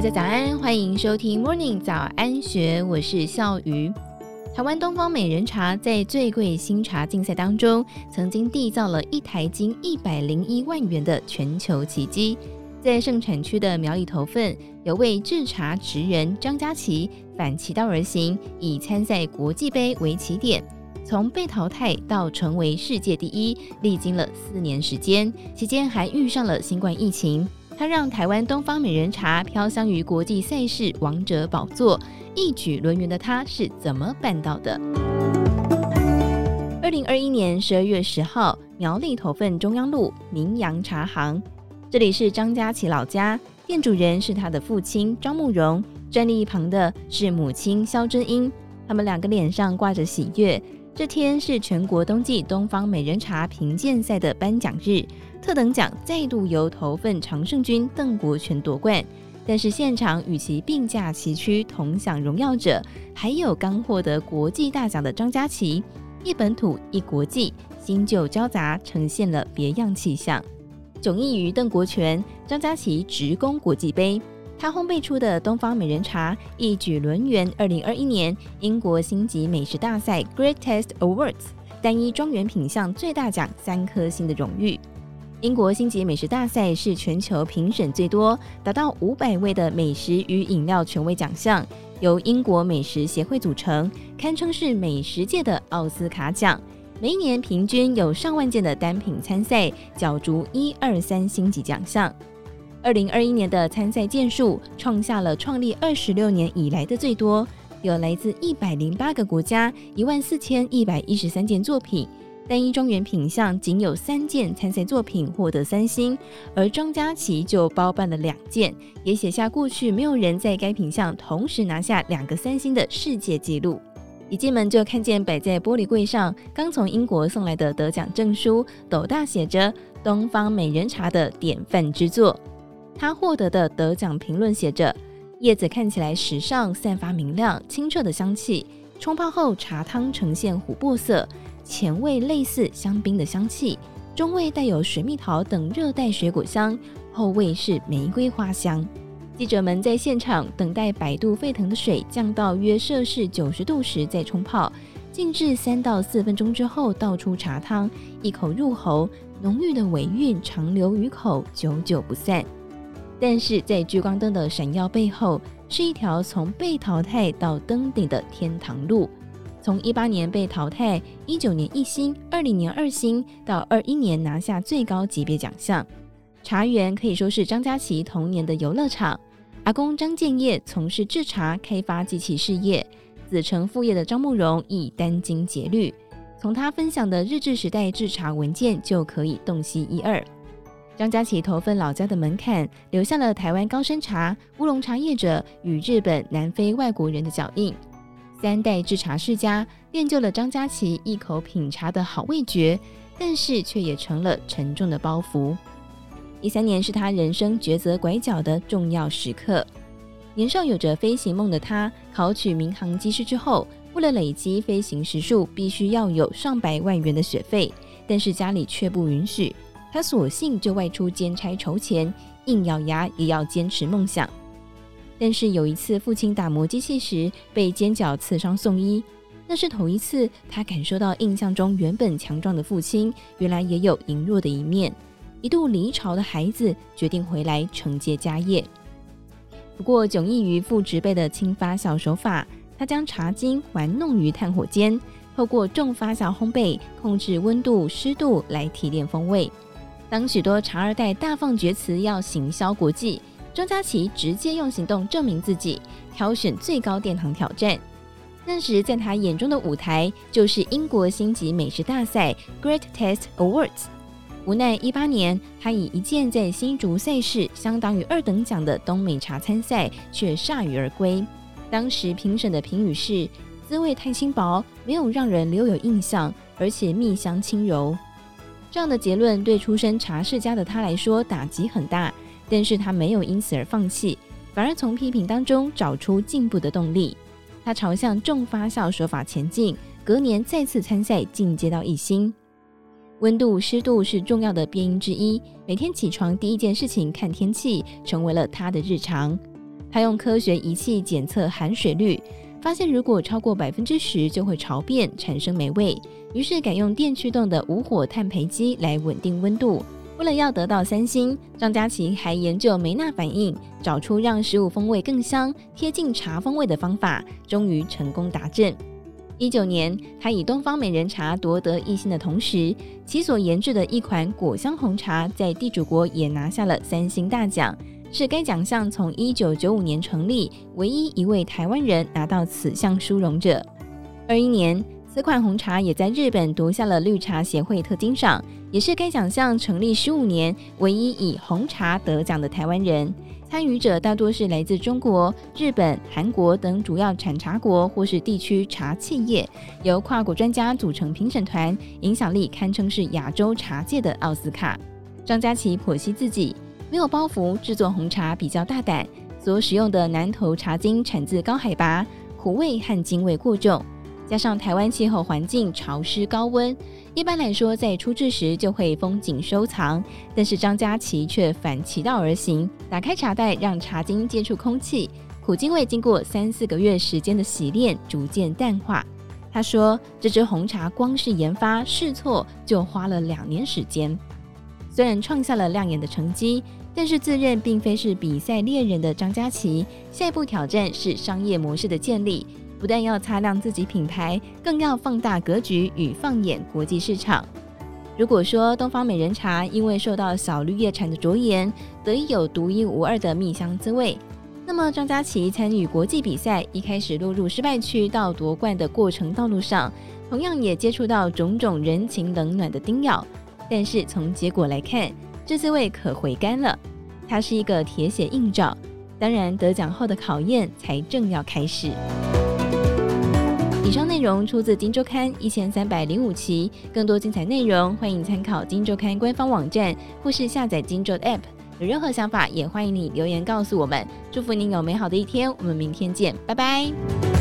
大家早安，欢迎收听 Morning 早安学，我是笑鱼。台湾东方美人茶在最贵新茶竞赛当中，曾经缔造了一台斤一百零一万元的全球奇迹。在盛产区的苗栗头份，有位制茶职人张佳琪反其道而行，以参赛国际杯为起点，从被淘汰到成为世界第一，历经了四年时间，期间还遇上了新冠疫情。他让台湾东方美人茶飘香于国际赛事王者宝座，一举轮圆的他是怎么办到的？二零二一年十二月十号，苗栗头份中央路名扬茶行，这里是张家齐老家，店主人是他的父亲张慕容，站立一旁的是母亲肖真英，他们两个脸上挂着喜悦。这天是全国冬季东方美人茶评鉴赛的颁奖日。特等奖再度由头份常胜军邓国权夺冠，但是现场与其并驾齐驱同享荣耀者，还有刚获得国际大奖的张家齐，一本土一国际，新旧交杂，呈现了别样气象。迥异于邓国权，张家齐直攻国际杯，他烘焙出的东方美人茶一举轮圆二零二一年英国星级美食大赛 Great Taste Awards 单一庄园品项最大奖三颗星的荣誉。英国星级美食大赛是全球评审最多，达到五百位的美食与饮料权威奖项，由英国美食协会组成，堪称是美食界的奥斯卡奖。每一年平均有上万件的单品参赛，角逐一二三星级奖项。二零二一年的参赛件数创下了创立二十六年以来的最多，有来自一百零八个国家一万四千一百一十三件作品。单一庄园品项仅有三件参赛作品获得三星，而庄家琪就包办了两件，也写下过去没有人在该品项同时拿下两个三星的世界纪录。一进门就看见摆在玻璃柜上刚从英国送来的得奖证书，斗大写着“东方美人茶”的典范之作。他获得的得奖评论写着：“叶子看起来时尚，散发明亮清澈的香气，冲泡后茶汤呈现琥珀色。”前味类似香槟的香气，中味带有水蜜桃等热带水果香，后味是玫瑰花香。记者们在现场等待百度沸腾的水降到约摄氏九十度时再冲泡，静置三到四分钟之后倒出茶汤，一口入喉，浓郁的尾韵长留于口，久久不散。但是在聚光灯的闪耀背后，是一条从被淘汰到登顶的天堂路。从一八年被淘汰，一九年一星，二零年二星，到二一年拿下最高级别奖项。茶园可以说是张家琪童年的游乐场。阿公张建业从事制茶开发机器事业，子承父业的张慕容亦殚精竭虑。从他分享的日治时代制茶文件就可以洞悉一二。张家齐头份老家的门槛，留下了台湾高山茶、乌龙茶业者与日本、南非外国人的脚印。三代制茶世家练就了张家琪一口品茶的好味觉，但是却也成了沉重的包袱。一三年是他人生抉择拐角的重要时刻。年少有着飞行梦的他，考取民航机师之后，为了累积飞行时数，必须要有上百万元的学费，但是家里却不允许。他索性就外出兼差筹钱，硬咬牙也要坚持梦想。但是有一次，父亲打磨机器时被尖角刺伤送医，那是头一次他感受到印象中原本强壮的父亲，原来也有羸弱的一面。一度离巢的孩子决定回来承接家业。不过，迥异于父执辈的轻发酵手法，他将茶精玩弄于炭火间，透过重发酵烘焙控制温度、湿度来提炼风味。当许多茶二代大放厥词要行销国际。张家琪直接用行动证明自己，挑选最高殿堂挑战。那时在他眼中的舞台就是英国星级美食大赛 Great Taste Awards。无奈一八年，他以一件在新竹赛事相当于二等奖的东美茶参赛，却铩羽而归。当时评审的评语是：滋味太轻薄，没有让人留有印象，而且蜜香轻柔。这样的结论对出身茶世家的他来说打击很大。但是他没有因此而放弃，反而从批评当中找出进步的动力。他朝向重发酵手法前进，隔年再次参赛，进阶到一星。温度、湿度是重要的变因之一。每天起床第一件事情看天气，成为了他的日常。他用科学仪器检测含水率，发现如果超过百分之十就会潮变，产生霉味。于是改用电驱动的无火炭焙机来稳定温度。为了要得到三星，张佳琪还研究梅纳反应，找出让食物风味更香、贴近茶风味的方法，终于成功达阵。一九年，他以东方美人茶夺得一星的同时，其所研制的一款果香红茶在地主国也拿下了三星大奖，是该奖项从一九九五年成立唯一一位台湾人拿到此项殊荣者。二一年，此款红茶也在日本夺下了绿茶协会特金赏。也是该奖项成立十五年唯一以红茶得奖的台湾人。参与者大多是来自中国、日本、韩国等主要产茶国或是地区茶企业，由跨国专家组成评审团，影响力堪称是亚洲茶界的奥斯卡。张佳琪剖析自己没有包袱，制作红茶比较大胆，所使用的南投茶精产自高海拔，苦味和精味过重。加上台湾气候环境潮湿高温，一般来说在出制时就会封紧收藏。但是张家琪却反其道而行，打开茶袋让茶精接触空气，苦精味经过三四个月时间的洗炼，逐渐淡化。他说，这支红茶光是研发试错就花了两年时间。虽然创下了亮眼的成绩，但是自认并非是比赛猎人的张佳琪，下一步挑战是商业模式的建立。不但要擦亮自己品牌，更要放大格局与放眼国际市场。如果说东方美人茶因为受到小绿叶蝉的着眼，得以有独一无二的蜜香滋味，那么张佳琪参与国际比赛，一开始落入失败区到夺冠的过程道路上，同样也接触到种种人情冷暖的叮咬。但是从结果来看，这滋味可回甘了。它是一个铁血硬照，当然得奖后的考验才正要开始。以上内容出自《金周刊》一千三百零五期，更多精彩内容欢迎参考《金周刊》官方网站或是下载《金周》App。有任何想法，也欢迎你留言告诉我们。祝福您有美好的一天，我们明天见，拜拜。